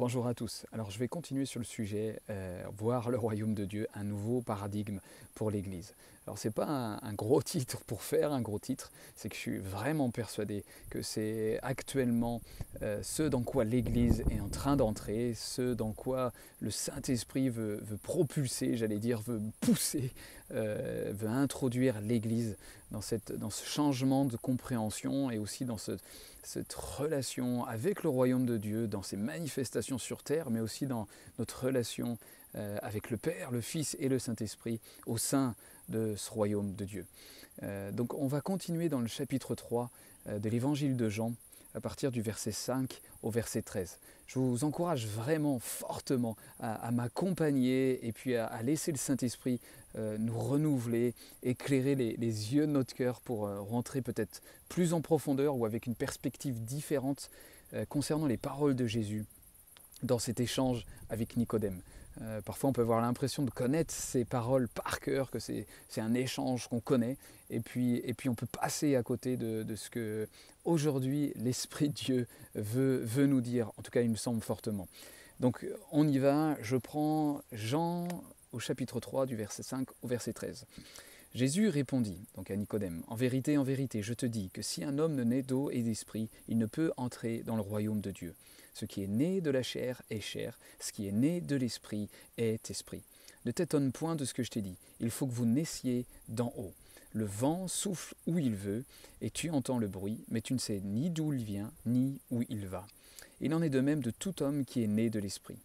Bonjour à tous. Alors je vais continuer sur le sujet, euh, voir le royaume de Dieu, un nouveau paradigme pour l'Église. Alors c'est pas un, gros titre pour faire un gros titre, c'est que je suis vraiment persuadé que c'est actuellement euh, ce dans quoi l'Église est en train d'entrer, ce dans quoi le Saint-Esprit veut, propulser, j'allais dire, veut pousser, euh, veut introduire l'Église dans, dans ce changement de compréhension et aussi dans cette relation avec le royaume de Dieu, dans ses manifestations sur terre, mais aussi dans notre relation euh, avec le Père, le Fils et le Saint-Esprit au sein de ce royaume de Dieu. Euh, donc on va continuer dans le chapitre 3 euh, de l'évangile de Jean à partir du verset 5 au verset 13. Je vous encourage vraiment fortement à, m'accompagner et puis à, laisser le Saint-Esprit euh, nous renouveler, éclairer les, yeux de notre cœur pour rentrer peut-être plus en profondeur ou avec une perspective différente concernant les paroles de Jésus dans cet échange avec Nicodème. Euh, parfois on peut avoir l'impression de connaître ces paroles par cœur, que c'est un échange qu'on connaît, et puis, et puis on peut passer à côté de, ce que aujourd'hui l'Esprit de Dieu veut, veut nous dire, en tout cas il me semble fortement. Donc on y va, je prends Jean au chapitre 3 du verset 5 au verset 13. Jésus répondit donc à Nicodème, En vérité, en vérité, je te dis que si un homme ne naît d'eau et d'esprit, il ne peut entrer dans le royaume de Dieu. Ce qui est né de la chair est chair, ce qui est né de l'esprit est esprit. Ne t'étonne point de ce que je t'ai dit, il faut que vous naissiez d'en haut. Le vent souffle où il veut, et tu entends le bruit, mais tu ne sais ni d'où il vient, ni où il va. Il en est de même de tout homme qui est né de l'esprit.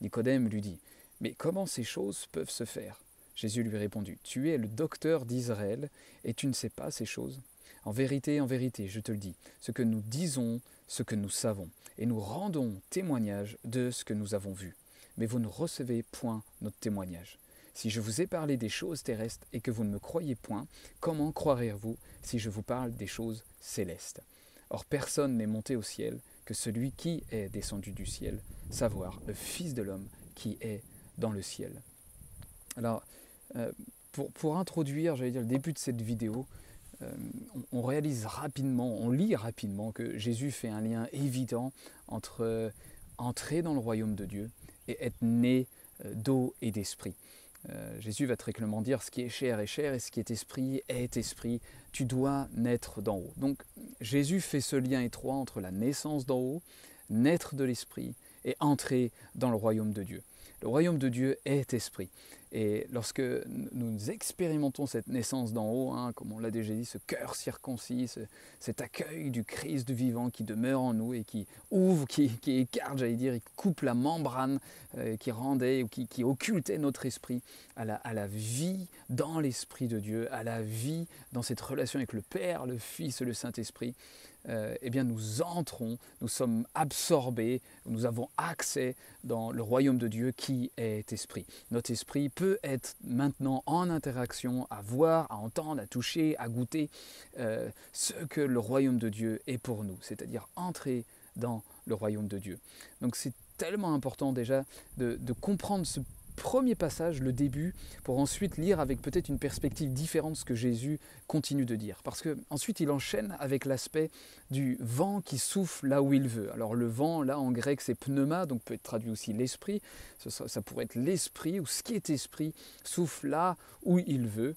Nicodème lui dit, Mais comment ces choses peuvent se faire? Jésus lui répondit, Tu es le docteur d'Israël, et tu ne sais pas ces choses En vérité, en vérité, je te le dis, ce que nous disons, ce que nous savons, et nous rendons témoignage de ce que nous avons vu. Mais vous ne recevez point notre témoignage. Si je vous ai parlé des choses terrestres et que vous ne me croyez point, comment croirez-vous si je vous parle des choses célestes? Or personne n'est monté au ciel que celui qui est descendu du ciel, savoir le Fils de l'homme qui est dans le ciel. Alors, euh, pour, pour, introduire, j'allais dire, le début de cette vidéo, euh, on, réalise rapidement, on lit rapidement que Jésus fait un lien évident entre euh, entrer dans le royaume de Dieu et être né euh, d'eau et d'esprit. Jésus va très clairement dire ce qui est chair est chair et ce qui est esprit est esprit. Tu dois naître d'en haut. Donc Jésus fait ce lien étroit entre la naissance d'en haut, naître de l'esprit et entrer dans le royaume de Dieu. Le royaume de Dieu est esprit. Et lorsque nous expérimentons cette naissance d'en haut, hein, comme on l'a déjà dit, ce cœur circoncis, cet accueil du Christ vivant qui demeure en nous et qui ouvre, qui, écarte, j'allais dire, qui coupe la membrane euh, qui rendait ou qui, occultait notre esprit à la, à la vie dans l'Esprit de Dieu, à la vie dans cette relation avec le Père, le Fils le Saint-Esprit, euh, eh bien nous entrons, nous sommes absorbés, nous avons accès dans le royaume de Dieu qui est esprit. Notre esprit peut être maintenant en interaction, à voir, à entendre, à toucher, à goûter euh, ce que le royaume de Dieu est pour nous, c'est-à-dire entrer dans le royaume de Dieu. Donc c'est tellement important déjà de, de comprendre ce premier passage, le début, pour ensuite lire avec peut-être une perspective différente ce que Jésus continue de dire. Parce que ensuite il enchaîne avec l'aspect du vent qui souffle là où il veut. Alors le vent, là en grec c'est pneuma, donc peut être traduit aussi l'esprit. Ça, ça pourrait être l'esprit ou ce qui est esprit souffle là où il veut.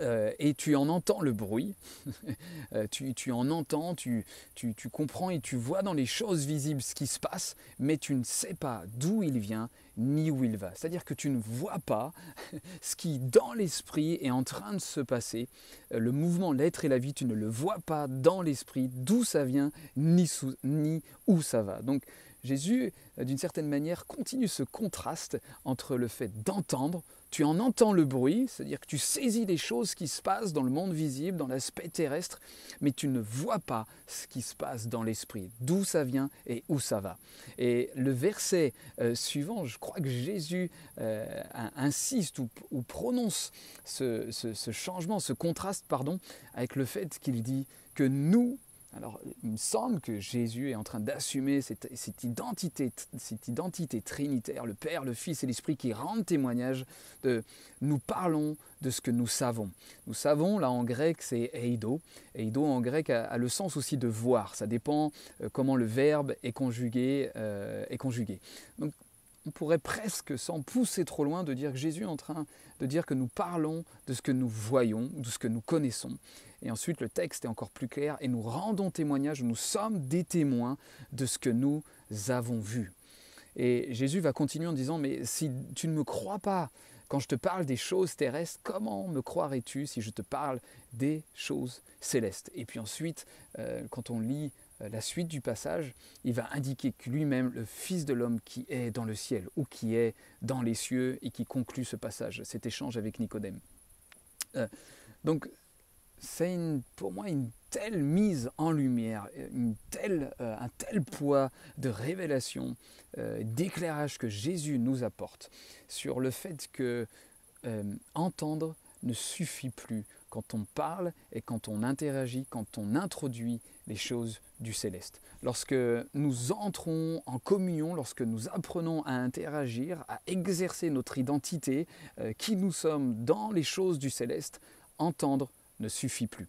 Euh, et tu en entends le bruit, euh, tu, en entends, tu, tu, comprends et tu vois dans les choses visibles ce qui se passe, mais tu ne sais pas d'où il vient ni où il va. C'est-à-dire que tu ne vois pas ce qui dans l'esprit est en train de se passer. Euh, le mouvement, l'être et la vie, tu ne le vois pas dans l'esprit, d'où ça vient, ni, ni où ça va. Donc Jésus, d'une certaine manière, continue ce contraste entre le fait d'entendre, tu en entends le bruit, c'est-à-dire que tu saisis les choses qui se passent dans le monde visible, dans l'aspect terrestre, mais tu ne vois pas ce qui se passe dans l'esprit, d'où ça vient et où ça va. Et le verset euh, suivant, je crois que Jésus euh, insiste ou, prononce ce, ce changement, ce contraste, pardon, avec le fait qu'il dit que nous, Alors, il me semble que Jésus est en train d'assumer cette, identité, cette identité trinitaire, le Père, le Fils et l'Esprit qui rendent témoignage de nous parlons de ce que nous savons. Nous savons, là en grec, c'est eido. Eido en grec a, le sens aussi de voir. Ça dépend euh, comment le verbe est conjugué. Euh, est conjugué. Donc, on pourrait presque, sans pousser trop loin, de dire que Jésus est en train de dire que nous parlons de ce que nous voyons, de ce que nous connaissons. Et ensuite, le texte est encore plus clair et nous rendons témoignage, nous sommes des témoins de ce que nous avons vu. Et Jésus va continuer en disant, mais si tu ne me crois pas quand je te parle des choses terrestres, comment me croirais-tu si je te parle des choses célestes? Et puis ensuite, euh, quand on lit euh, la suite du passage, il va indiquer que lui-même, le Fils de l'homme qui est dans le ciel ou qui est dans les cieux et qui conclut ce passage, cet échange avec Nicodème. Euh, donc c'est pour moi une telle mise en lumière, une euh, un tel poids de révélation, d'éclairage que Jésus nous apporte sur le fait que entendre ne suffit plus quand on parle et quand on interagit, quand on introduit les choses du céleste. Lorsque nous entrons en communion, lorsque nous apprenons à interagir, à exercer notre identité, euh, qui nous sommes dans les choses du céleste, entendre ne suffit plus.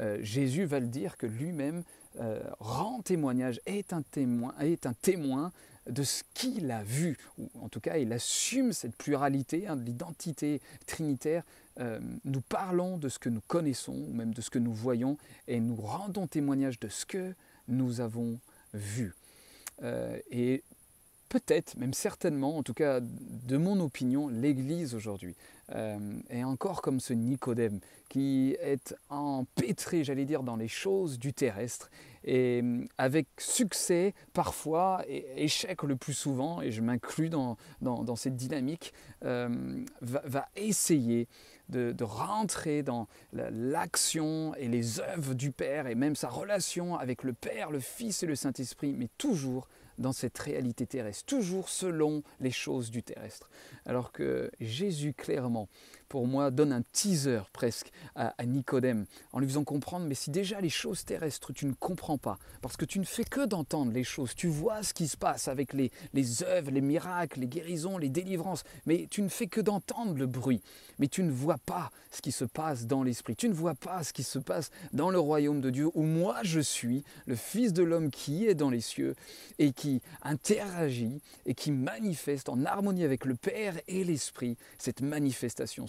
Euh, Jésus va le dire que lui-même euh, rend témoignage, est un témoin, est un témoin de ce qu'il a vu, ou en tout cas il assume cette pluralité hein, de l'identité trinitaire. Euh, nous parlons de ce que nous connaissons, ou même de ce que nous voyons, et nous rendons témoignage de ce que nous avons vu. Et peut-être, même certainement, en tout cas de mon opinion, l'Église aujourd'hui euh, est encore comme ce Nicodème qui est empêtré, j'allais dire, dans les choses du terrestre et euh, avec succès parfois et échec le plus souvent, et je m'inclus dans, dans, cette dynamique, euh, va, essayer de, de, rentrer dans l'action et les œuvres du Père et même sa relation avec le Père, le Fils et le Saint-Esprit, mais toujours dans cette réalité terrestre, toujours selon les choses du terrestre. Alors que Jésus, clairement, pour moi, donne un teaser presque à, Nicodème, en lui faisant comprendre, mais si déjà les choses terrestres, tu ne comprends pas, parce que tu ne fais que d'entendre les choses, tu vois ce qui se passe avec les, les œuvres, les miracles, les guérisons, les délivrances, mais tu ne fais que d'entendre le bruit, mais tu ne vois pas ce qui se passe dans l'esprit, tu ne vois pas ce qui se passe dans le royaume de Dieu, où moi je suis, le Fils de l'homme qui est dans les cieux, et qui interagit, et qui manifeste en harmonie avec le Père et l'Esprit cette manifestation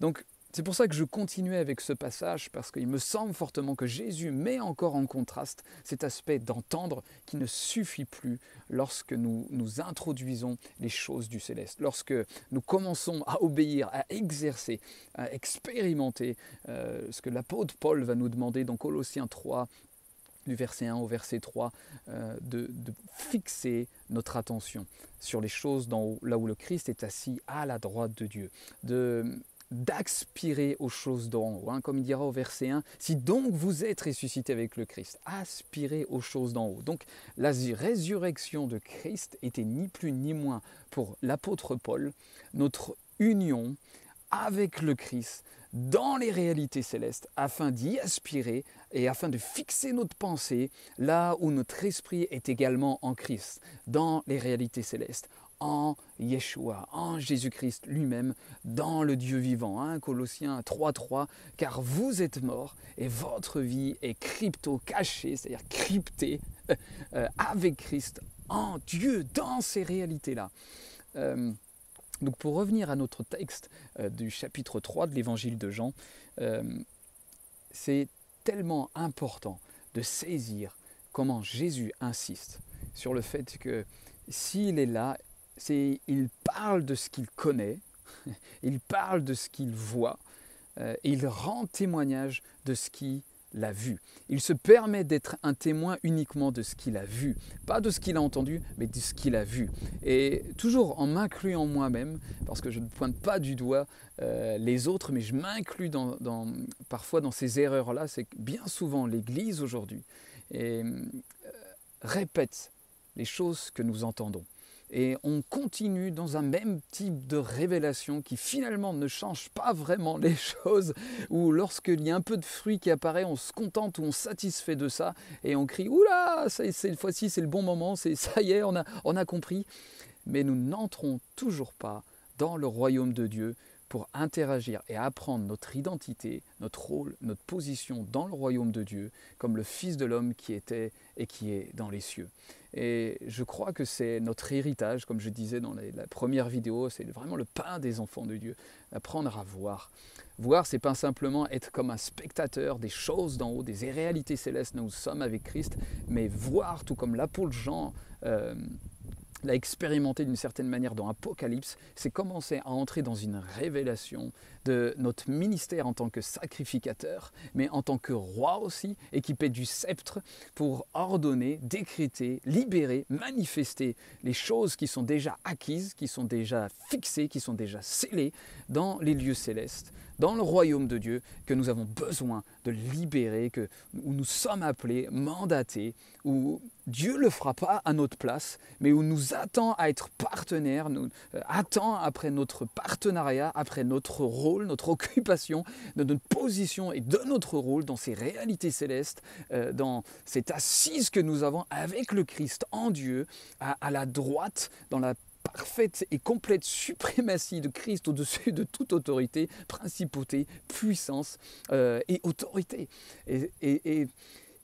Donc c'est pour ça que je continuais avec ce passage, parce qu'il me semble fortement que Jésus met encore en contraste cet aspect d'entendre qui ne suffit plus lorsque nous nous introduisons les choses du céleste, lorsque nous commençons à obéir, à exercer, à expérimenter euh, ce que l'apôtre Paul va nous demander dans Colossiens 3, du verset 1 au verset 3, euh, de, fixer notre attention sur les choses dans, là où le Christ est assis à la droite de Dieu, de d'aspirer aux choses d'en haut. Hein, comme il dira au verset 1, si donc vous êtes ressuscité avec le Christ, aspirez aux choses d'en haut. Donc la résurrection de Christ était ni plus ni moins pour l'apôtre Paul notre union avec le Christ dans les réalités célestes afin d'y aspirer et afin de fixer notre pensée là où notre esprit est également en Christ, dans les réalités célestes, en Yeshua, en Jésus-Christ lui-même, dans le Dieu vivant. Hein, Colossiens 3.3, car vous êtes morts et votre vie est crypto cachée, c'est-à-dire cryptée euh, avec Christ en Dieu, dans ces réalités-là. Euh, donc pour revenir à notre texte euh, du chapitre 3 de l'évangile de Jean, euh, c'est tellement important de saisir comment Jésus insiste sur le fait que s'il est là, il parle de ce qu'il connaît, il parle de ce qu'il voit, euh, il rend témoignage de ce qui l'a vu. Il se permet d'être un témoin uniquement de ce qu'il a vu, pas de ce qu'il a entendu, mais de ce qu'il a vu. Et toujours en m'incluant moi-même, parce que je ne pointe pas du doigt euh, les autres, mais je m'inclus parfois dans ces erreurs-là, c'est bien souvent l'Église aujourd'hui euh, répète les choses que nous entendons. Et on continue dans un même type de révélation qui finalement ne change pas vraiment les choses, où lorsqu'il y a un peu de fruit qui apparaît, on se contente ou on satisfait de ça, et on crie Oula, cette fois-ci c'est le bon moment, c'est ça y est, on a, on a compris. Mais nous n'entrons toujours pas dans le royaume de Dieu pour interagir et apprendre notre identité, notre rôle, notre position dans le royaume de Dieu, comme le Fils de l'homme qui était et qui est dans les cieux. Et je crois que c'est notre héritage, comme je disais dans la première vidéo, c'est vraiment le pain des enfants de Dieu, apprendre à voir. Voir, c'est pas simplement être comme un spectateur des choses d'en haut, des réalités célestes, nous sommes avec Christ, mais voir, tout comme l'apôtre Jean euh, l'a expérimenté d'une certaine manière dans Apocalypse, c'est commencer à entrer dans une révélation de notre ministère en tant que sacrificateur, mais en tant que roi aussi, équipé du sceptre pour ordonner, décréter, libérer, manifester les choses qui sont déjà acquises, qui sont déjà fixées, qui sont déjà scellées dans les lieux célestes, dans le royaume de Dieu, que nous avons besoin de libérer, que, où nous sommes appelés, mandatés, où Dieu ne le fera pas à notre place, mais où nous attend à être partenaires, nous euh, attend après notre partenariat, après notre rôle, notre occupation, de notre position et de notre rôle dans ces réalités célestes, euh, dans cette assise que nous avons avec le Christ en Dieu, à, à la droite, dans la parfaite et complète suprématie de Christ au-dessus de toute autorité, principauté, puissance euh, et autorité. Et,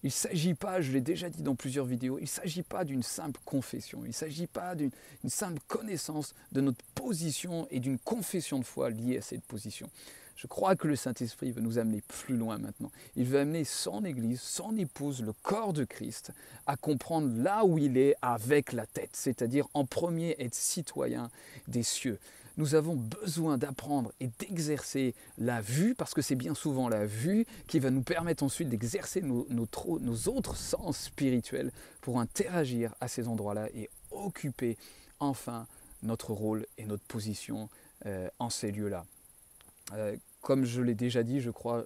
il ne s'agit pas, je l'ai déjà dit dans plusieurs vidéos, il ne s'agit pas d'une simple confession, il ne s'agit pas d'une simple connaissance de notre position et d'une confession de foi liée à cette position. Je crois que le Saint-Esprit veut nous amener plus loin maintenant. Il veut amener son Église, son épouse, le corps de Christ, à comprendre là où il est avec la tête, c'est-à-dire en premier être citoyen des cieux. Nous avons besoin d'apprendre et d'exercer la vue, parce que c'est bien souvent la vue qui va nous permettre ensuite d'exercer nos, autres sens spirituels pour interagir à ces endroits-là et occuper enfin notre rôle et notre position euh, en ces lieux-là. Euh, comme je l'ai déjà dit, je crois,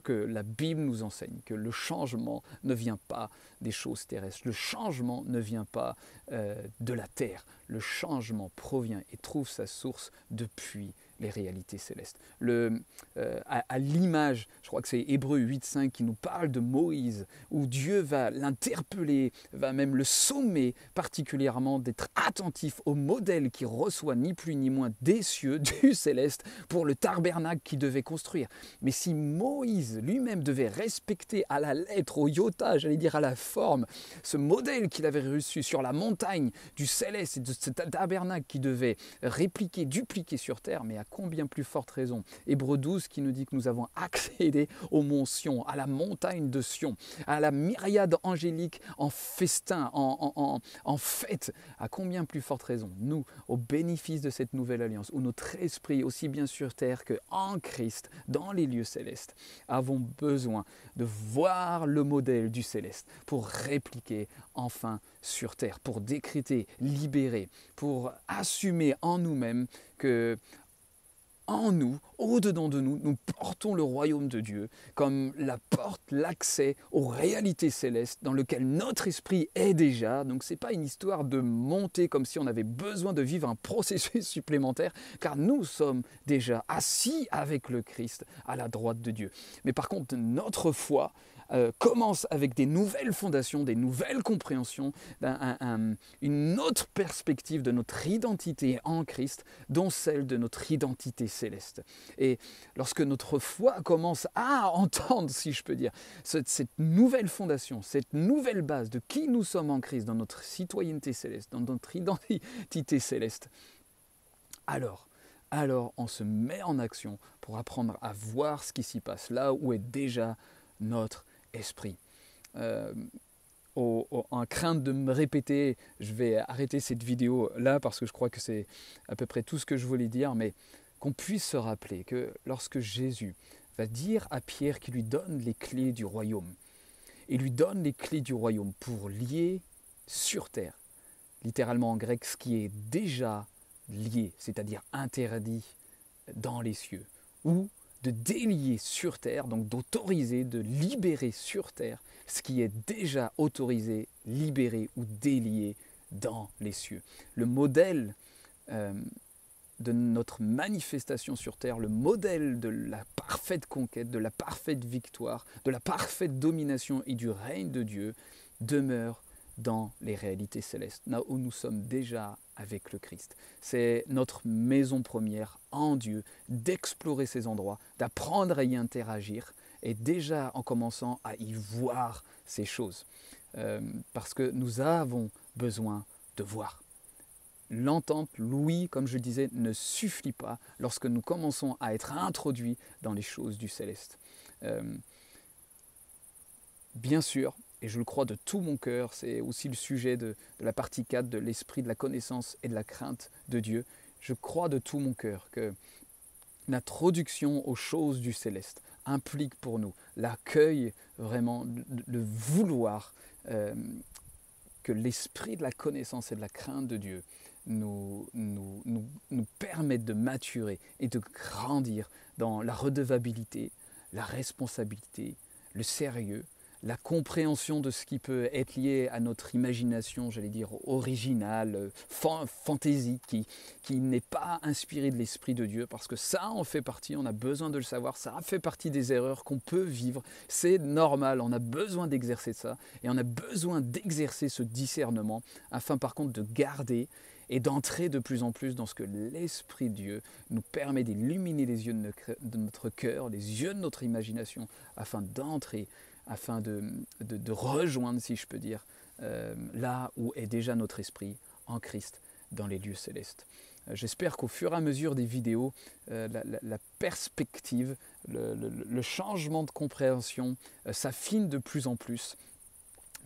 que la Bible nous enseigne que le changement ne vient pas des choses terrestres, le changement ne vient pas euh, de la terre, le changement provient et trouve sa source depuis les réalités célestes. Le, euh, à, l'image, je crois que c'est Hébreu 8.5 qui nous parle de Moïse, où Dieu va l'interpeller, va même le sommer particulièrement d'être attentif au modèle qui reçoit ni plus ni moins des cieux, du céleste, pour le tabernacle qu'il devait construire. Mais si Moïse lui-même devait respecter à la lettre, au iota, j'allais dire à la forme, ce modèle qu'il avait reçu sur la montagne du céleste et de ce tabernacle qu'il devait répliquer, dupliquer sur terre, mais à combien plus forte raison? Hébreu 12 qui nous dit que nous avons accédé au mont Sion, à la montagne de Sion, à la myriade angélique en festin, en, en, fête. À combien plus forte raison? Nous, au bénéfice de cette nouvelle alliance, où notre esprit, aussi bien sur terre que en Christ, dans les lieux célestes, avons besoin de voir le modèle du céleste pour répliquer enfin sur terre, pour décréter, libérer, pour assumer en nous-mêmes que en nous, au-dedans de nous, nous portons le royaume de Dieu comme la porte, l'accès aux réalités célestes dans lequel notre esprit est déjà. Donc ce n'est pas une histoire de monter comme si on avait besoin de vivre un processus supplémentaire, car nous sommes déjà assis avec le Christ à la droite de Dieu. Mais par contre, notre foi, euh, commence avec des nouvelles fondations, des nouvelles compréhensions, une autre perspective de notre identité en Christ, dont celle de notre identité céleste. Et lorsque notre foi commence à entendre, si je peux dire, cette, cette nouvelle fondation, cette nouvelle base de qui nous sommes en Christ, dans notre citoyenneté céleste, dans notre identité céleste, alors alors on se met en action pour apprendre à voir ce qui s'y passe, là où est déjà notre esprit. Euh, en crainte de me répéter, je vais arrêter cette vidéo là parce que je crois que c'est à peu près tout ce que je voulais dire, mais qu'on puisse se rappeler que lorsque Jésus va dire à Pierre qu'il lui donne les clés du royaume, il lui donne les clés du royaume pour lier sur terre, littéralement en grec, ce qui est déjà lié, c'est-à-dire interdit dans les cieux, ou de délier sur terre, donc d'autoriser, de libérer sur terre ce qui est déjà autorisé, libéré ou délié dans les cieux. Le modèle euh, de notre manifestation sur terre, le modèle de la parfaite conquête, de la parfaite victoire, de la parfaite domination et du règne de Dieu demeure dans les réalités célestes, là où nous sommes déjà avec le Christ. C'est notre maison première en Dieu, d'explorer ces endroits, d'apprendre à y interagir, et déjà en commençant à y voir ces choses. Euh, parce que nous avons besoin de voir. L'entente, l'ouïe, comme je disais, ne suffit pas lorsque nous commençons à être introduits dans les choses du céleste. Euh, bien sûr, et je le crois de tout mon cœur, c'est aussi le sujet de, la partie 4 de l'esprit de la connaissance et de la crainte de Dieu. Je crois de tout mon cœur que l'introduction aux choses du céleste implique pour nous l'accueil, vraiment, le vouloir euh, que l'esprit de la connaissance et de la crainte de Dieu nous, nous, nous, nous permette de maturer et de grandir dans la redevabilité, la responsabilité, le sérieux, la compréhension de ce qui peut être lié à notre imagination, j'allais dire originale, fantaisique, qui, qui n'est pas inspirée de l'Esprit de Dieu, parce que ça en fait partie, on a besoin de le savoir, ça fait partie des erreurs qu'on peut vivre, c'est normal, on a besoin d'exercer ça, et on a besoin d'exercer ce discernement, afin par contre de garder et d'entrer de plus en plus dans ce que l'Esprit Dieu nous permet d'illuminer les yeux de notre cœur, les yeux de notre imagination, afin d'entrer afin de, rejoindre, si je peux dire, euh, là où est déjà notre esprit en Christ dans les lieux célestes. Euh, j'espère qu'au fur et à mesure des vidéos, euh, la, perspective, le, changement de compréhension s'affine de plus en plus.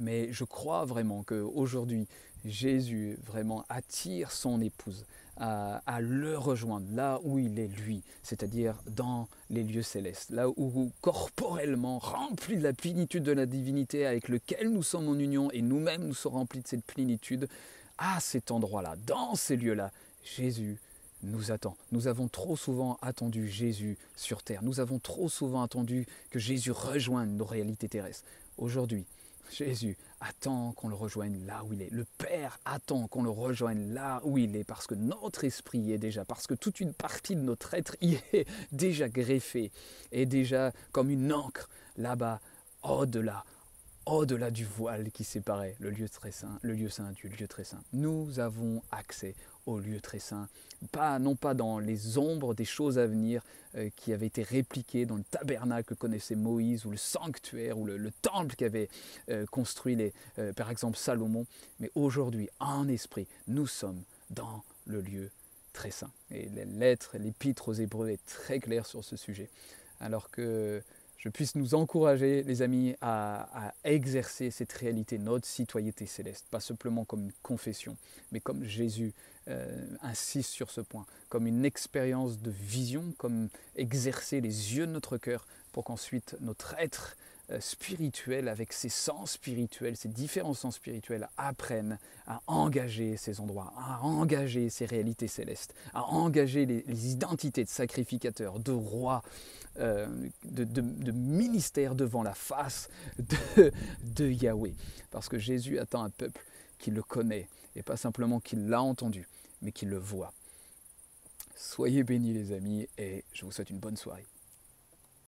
Mais je crois vraiment qu'aujourd'hui, Jésus vraiment attire son épouse à, le rejoindre là où il est lui, c'est-à-dire dans les lieux célestes, là où corporellement, rempli de la plénitude de la divinité avec lequel nous sommes en union et nous-mêmes nous sommes remplis de cette plénitude, à cet endroit-là, dans ces lieux-là, Jésus nous attend. Nous avons trop souvent attendu Jésus sur terre. Nous avons trop souvent attendu que Jésus rejoigne nos réalités terrestres. Aujourd'hui, Jésus attend qu'on le rejoigne là où il est. Le Père attend qu'on le rejoigne là où il est parce que notre esprit y est déjà, parce que toute une partie de notre être y est déjà greffée, et déjà comme une encre là-bas, au-delà, au-delà du voile qui séparait le lieu très saint, le lieu saint du lieu très saint. Nous avons accès au lieu très saint, pas, non pas dans les ombres des choses à venir euh, qui avaient été répliquées dans le tabernacle que connaissait Moïse ou le sanctuaire ou le, temple qu'avait euh, construit les, euh, par exemple Salomon, mais aujourd'hui en esprit, nous sommes dans le lieu très saint. Et les lettres, l'épître aux Hébreux est très claire sur ce sujet. Alors que je puisse nous encourager, les amis, à, exercer cette réalité, notre citoyenneté céleste, pas simplement comme une confession, mais comme Jésus euh, insiste sur ce point, comme une expérience de vision, comme exercer les yeux de notre cœur pour qu'ensuite notre être spirituel, avec ses sens spirituels, ses différents sens spirituels, apprennent à engager ces endroits, à engager ces réalités célestes, à engager les, identités de sacrificateurs, de rois, euh, de, de, ministères devant la face de, de Yahweh. Parce que Jésus attend un peuple qui le connaît, et pas simplement qui l'a entendu, mais qui le voit. Soyez bénis les amis, et je vous souhaite une bonne soirée.